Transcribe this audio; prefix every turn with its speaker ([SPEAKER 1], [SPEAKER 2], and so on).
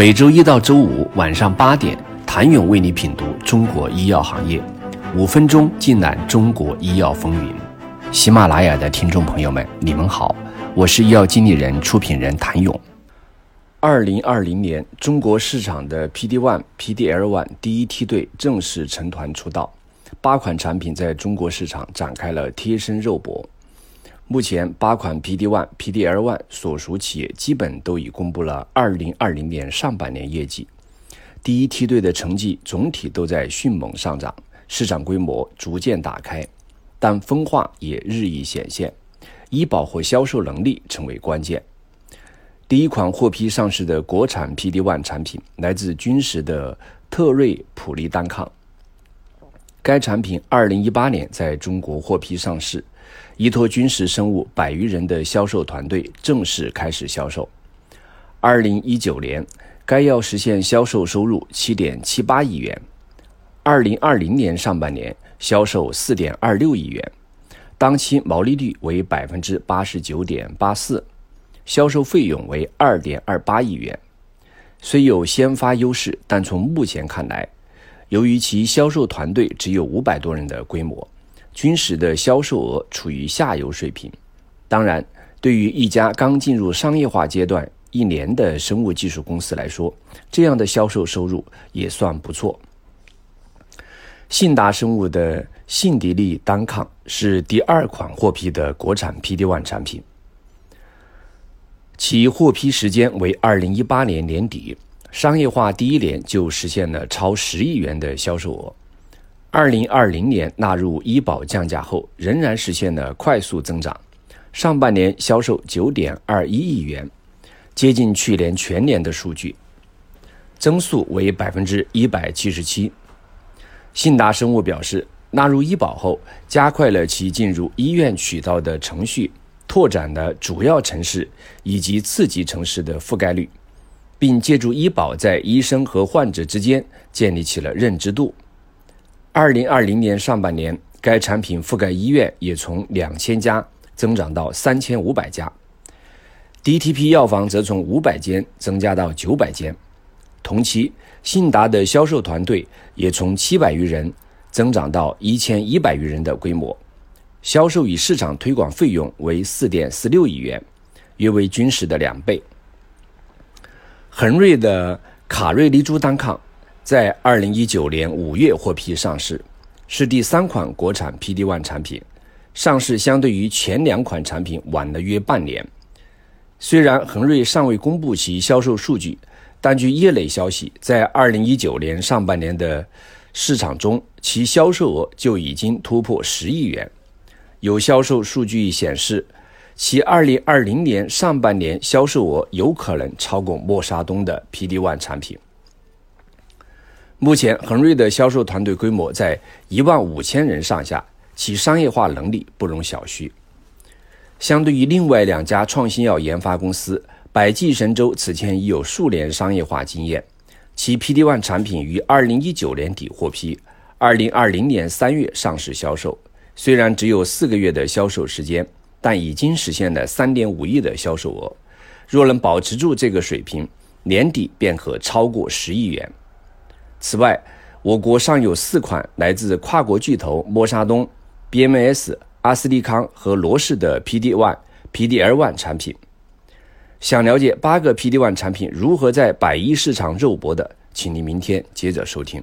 [SPEAKER 1] 每周一到周五晚上八点，谭勇为你品读中国医药行业，五分钟尽览中国医药风云。喜马拉雅的听众朋友们，你们好，我是医药经理人、出品人谭勇。二零二零年，中国市场的 PD one、PDL one 第一梯队正式成团出道，八款产品在中国市场展开了贴身肉搏。目前，八款 PD-1、PD-L1 所属企业基本都已公布了2020年上半年业绩。第一梯队的成绩总体都在迅猛上涨，市场规模逐渐打开，但分化也日益显现，医保和销售能力成为关键。第一款获批上市的国产 PD-1 产品来自军实的特瑞普利单抗，该产品2018年在中国获批上市。依托军实生物百余人的销售团队正式开始销售。二零一九年，该药实现销售收入七点七八亿元。二零二零年上半年销售四点二六亿元，当期毛利率为百分之八十九点八四，销售费用为二点二八亿元。虽有先发优势，但从目前看来，由于其销售团队只有五百多人的规模。军实的销售额处于下游水平，当然，对于一家刚进入商业化阶段一年的生物技术公司来说，这样的销售收入也算不错。信达生物的信迪利单抗是第二款获批的国产 PD-1 产品，其获批时间为二零一八年年底，商业化第一年就实现了超十亿元的销售额。二零二零年纳入医保降价后，仍然实现了快速增长。上半年销售九点二一亿元，接近去年全年的数据，增速为百分之一百七十七。信达生物表示，纳入医保后，加快了其进入医院渠道的程序，拓展了主要城市以及次级城市的覆盖率，并借助医保在医生和患者之间建立起了认知度。二零二零年上半年，该产品覆盖医院也从两千家增长到三千五百家，DTP 药房则从五百间增加到九百间。同期，信达的销售团队也从七百余人增长到一千一百余人的规模，销售与市场推广费用为四点四六亿元，约为军实的两倍。恒瑞的卡瑞利珠单抗。在二零一九年五月获批上市，是第三款国产 PD-1 产品，上市相对于前两款产品晚了约半年。虽然恒瑞尚未公布其销售数据，但据业内消息，在二零一九年上半年的市场中，其销售额就已经突破十亿元。有销售数据显示，其二零二零年上半年销售额有可能超过默沙东的 PD-1 产品。目前，恒瑞的销售团队规模在一万五千人上下，其商业化能力不容小觑。相对于另外两家创新药研发公司，百济神州此前已有数年商业化经验，其 PD-1 产品于二零一九年底获批，二零二零年三月上市销售。虽然只有四个月的销售时间，但已经实现了三点五亿的销售额。若能保持住这个水平，年底便可超过十亿元。此外，我国尚有四款来自跨国巨头默沙东、BMS、阿斯利康和罗氏的 P D One、P D L One 产品。想了解八个 P D One 产品如何在百亿市场肉搏的，请您明天接着收听。